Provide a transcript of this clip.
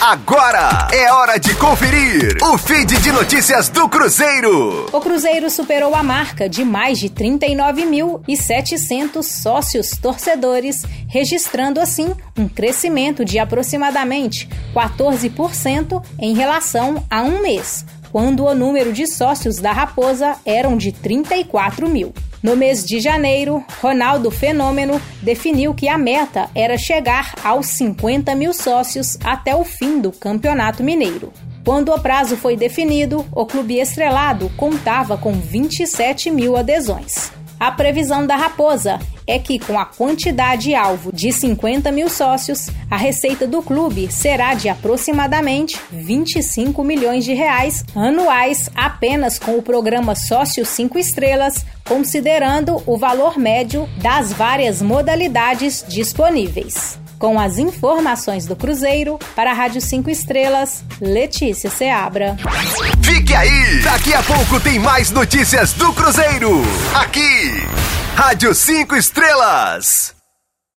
Agora é hora de conferir o feed de notícias do Cruzeiro. O Cruzeiro superou a marca de mais de 39.700 sócios torcedores, registrando assim um crescimento de aproximadamente 14% em relação a um mês, quando o número de sócios da Raposa eram de 34 mil. No mês de janeiro, Ronaldo Fenômeno definiu que a meta era chegar aos 50 mil sócios até o fim do Campeonato Mineiro. Quando o prazo foi definido, o clube estrelado contava com 27 mil adesões. A previsão da Raposa é que, com a quantidade alvo de 50 mil sócios, a receita do clube será de aproximadamente 25 milhões de reais anuais apenas com o programa Sócio 5 Estrelas, considerando o valor médio das várias modalidades disponíveis. Com as informações do Cruzeiro, para a Rádio 5 Estrelas, Letícia Seabra. Fique aí! Daqui a pouco tem mais notícias do Cruzeiro. Aqui, Rádio 5 Estrelas.